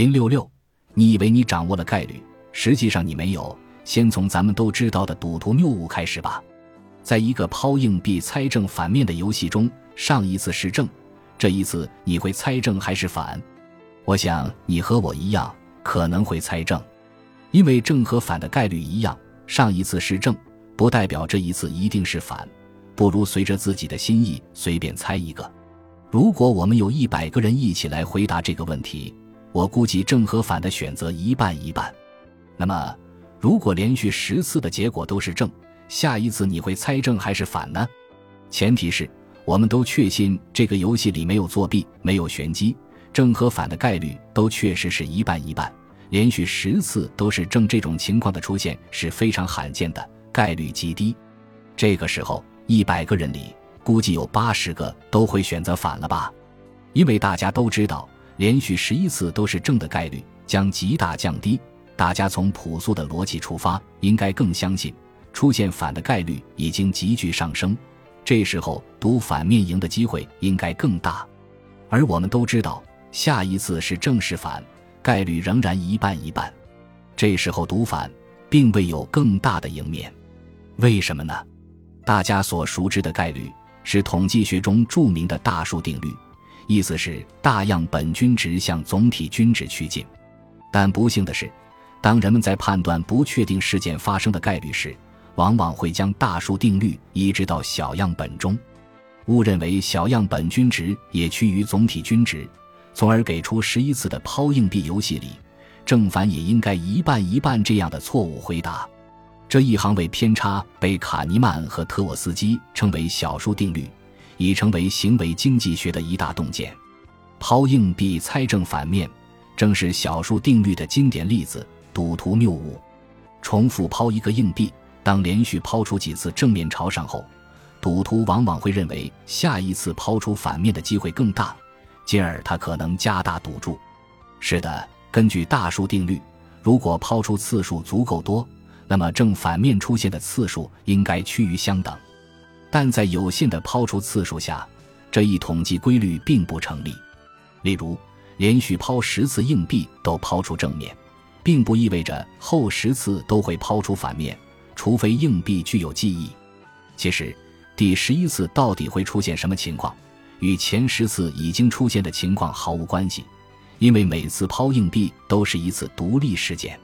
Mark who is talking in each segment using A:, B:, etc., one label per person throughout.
A: 零六六，你以为你掌握了概率，实际上你没有。先从咱们都知道的赌徒谬误开始吧。在一个抛硬币猜正反面的游戏中，上一次是正，这一次你会猜正还是反？我想你和我一样，可能会猜正，因为正和反的概率一样。上一次是正，不代表这一次一定是反。不如随着自己的心意随便猜一个。如果我们有一百个人一起来回答这个问题，我估计正和反的选择一半一半。那么，如果连续十次的结果都是正，下一次你会猜正还是反呢？前提是我们都确信这个游戏里没有作弊、没有玄机，正和反的概率都确实是一半一半。连续十次都是正，这种情况的出现是非常罕见的，概率极低。这个时候，一百个人里估计有八十个都会选择反了吧？因为大家都知道，连续十一次都是正的概率将极大降低。大家从朴素的逻辑出发，应该更相信。出现反的概率已经急剧上升，这时候赌反面赢的机会应该更大。而我们都知道，下一次是正是反，概率仍然一半一半。这时候赌反并未有更大的赢面，为什么呢？大家所熟知的概率是统计学中著名的大数定律，意思是大样本均值向总体均值趋近。但不幸的是，当人们在判断不确定事件发生的概率时，往往会将大数定律移植到小样本中，误认为小样本均值也趋于总体均值，从而给出十一次的抛硬币游戏里正反也应该一半一半这样的错误回答。这一行为偏差被卡尼曼和特沃斯基称为小数定律，已成为行为经济学的一大洞见。抛硬币猜正反面，正是小数定律的经典例子。赌徒谬误，重复抛一个硬币。当连续抛出几次正面朝上后，赌徒往往会认为下一次抛出反面的机会更大，进而他可能加大赌注。是的，根据大数定律，如果抛出次数足够多，那么正反面出现的次数应该趋于相等。但在有限的抛出次数下，这一统计规律并不成立。例如，连续抛十次硬币都抛出正面，并不意味着后十次都会抛出反面。除非硬币具有记忆，其实第十一次到底会出现什么情况，与前十次已经出现的情况毫无关系，因为每次抛硬币都是一次独立事件。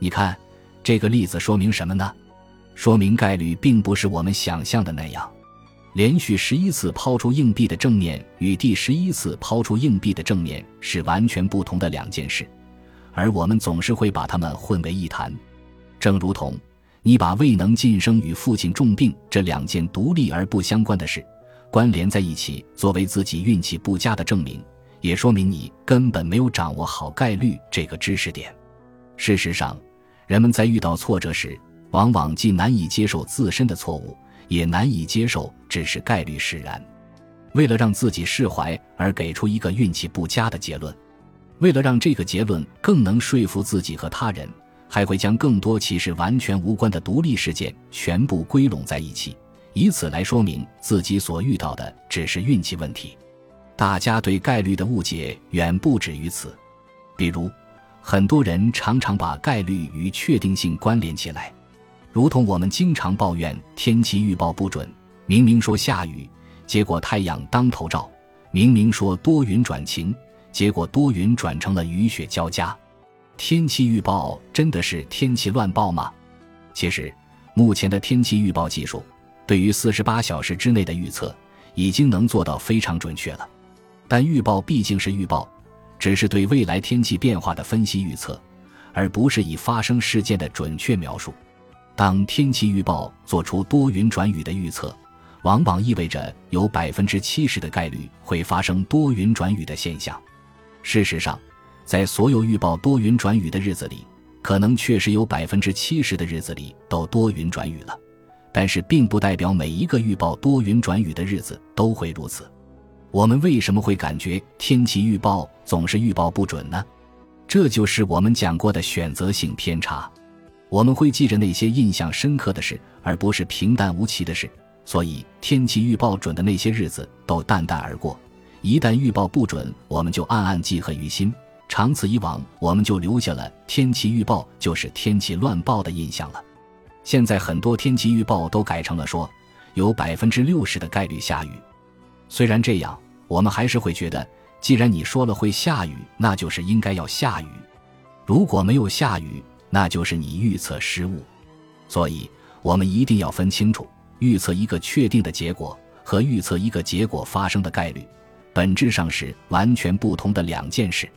A: 你看这个例子说明什么呢？说明概率并不是我们想象的那样。连续十一次抛出硬币的正面与第十一次抛出硬币的正面是完全不同的两件事，而我们总是会把它们混为一谈，正如同。你把未能晋升与父亲重病这两件独立而不相关的事关联在一起，作为自己运气不佳的证明，也说明你根本没有掌握好概率这个知识点。事实上，人们在遇到挫折时，往往既难以接受自身的错误，也难以接受只是概率使然。为了让自己释怀而给出一个运气不佳的结论，为了让这个结论更能说服自己和他人。还会将更多其实完全无关的独立事件全部归拢在一起，以此来说明自己所遇到的只是运气问题。大家对概率的误解远不止于此，比如，很多人常常把概率与确定性关联起来，如同我们经常抱怨天气预报不准，明明说下雨，结果太阳当头照；明明说多云转晴，结果多云转成了雨雪交加。天气预报真的是天气乱报吗？其实，目前的天气预报技术对于四十八小时之内的预测已经能做到非常准确了。但预报毕竟是预报，只是对未来天气变化的分析预测，而不是以发生事件的准确描述。当天气预报做出多云转雨的预测，往往意味着有百分之七十的概率会发生多云转雨的现象。事实上，在所有预报多云转雨的日子里，可能确实有百分之七十的日子里都多云转雨了，但是并不代表每一个预报多云转雨的日子都会如此。我们为什么会感觉天气预报总是预报不准呢？这就是我们讲过的选择性偏差。我们会记着那些印象深刻的事，而不是平淡无奇的事，所以天气预报准的那些日子都淡淡而过。一旦预报不准，我们就暗暗记恨于心。长此以往，我们就留下了天气预报就是天气乱报的印象了。现在很多天气预报都改成了说有百分之六十的概率下雨。虽然这样，我们还是会觉得，既然你说了会下雨，那就是应该要下雨。如果没有下雨，那就是你预测失误。所以，我们一定要分清楚，预测一个确定的结果和预测一个结果发生的概率，本质上是完全不同的两件事。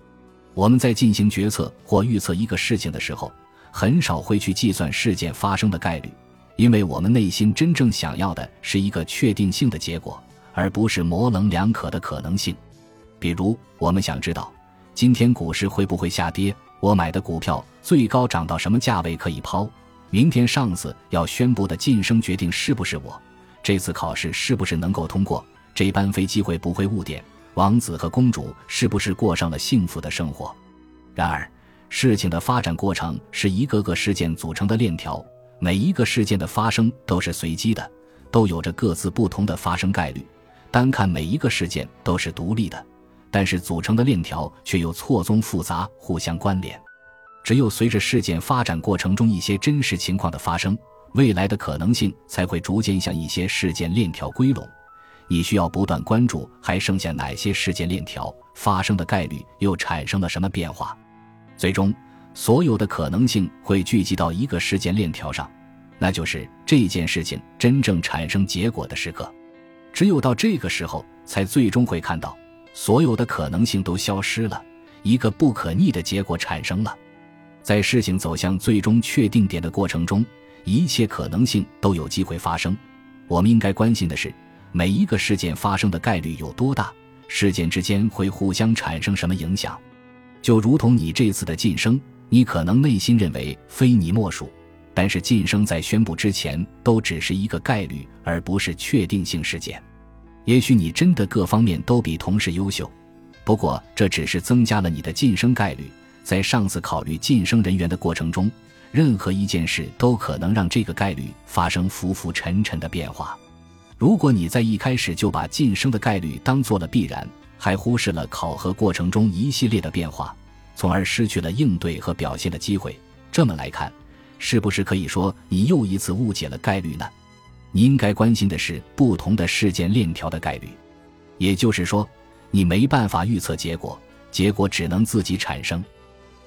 A: 我们在进行决策或预测一个事情的时候，很少会去计算事件发生的概率，因为我们内心真正想要的是一个确定性的结果，而不是模棱两可的可能性。比如，我们想知道今天股市会不会下跌，我买的股票最高涨到什么价位可以抛，明天上司要宣布的晋升决定是不是我，这次考试是不是能够通过，这班飞机会不会误点。王子和公主是不是过上了幸福的生活？然而，事情的发展过程是一个个事件组成的链条，每一个事件的发生都是随机的，都有着各自不同的发生概率。单看每一个事件都是独立的，但是组成的链条却又错综复杂，互相关联。只有随着事件发展过程中一些真实情况的发生，未来的可能性才会逐渐向一些事件链条归拢。你需要不断关注还剩下哪些事件链条发生的概率又产生了什么变化，最终所有的可能性会聚集到一个事件链条上，那就是这件事情真正产生结果的时刻。只有到这个时候，才最终会看到所有的可能性都消失了，一个不可逆的结果产生了。在事情走向最终确定点的过程中，一切可能性都有机会发生。我们应该关心的是。每一个事件发生的概率有多大？事件之间会互相产生什么影响？就如同你这次的晋升，你可能内心认为非你莫属，但是晋升在宣布之前都只是一个概率，而不是确定性事件。也许你真的各方面都比同事优秀，不过这只是增加了你的晋升概率。在上次考虑晋升人员的过程中，任何一件事都可能让这个概率发生浮浮沉沉的变化。如果你在一开始就把晋升的概率当做了必然，还忽视了考核过程中一系列的变化，从而失去了应对和表现的机会，这么来看，是不是可以说你又一次误解了概率呢？你应该关心的是不同的事件链条的概率，也就是说，你没办法预测结果，结果只能自己产生。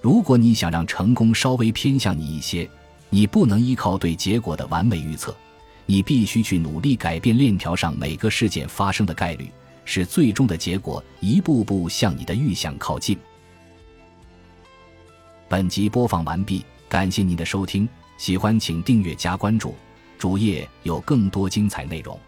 A: 如果你想让成功稍微偏向你一些，你不能依靠对结果的完美预测。你必须去努力改变链条上每个事件发生的概率，使最终的结果一步步向你的预想靠近。本集播放完毕，感谢您的收听，喜欢请订阅加关注，主页有更多精彩内容。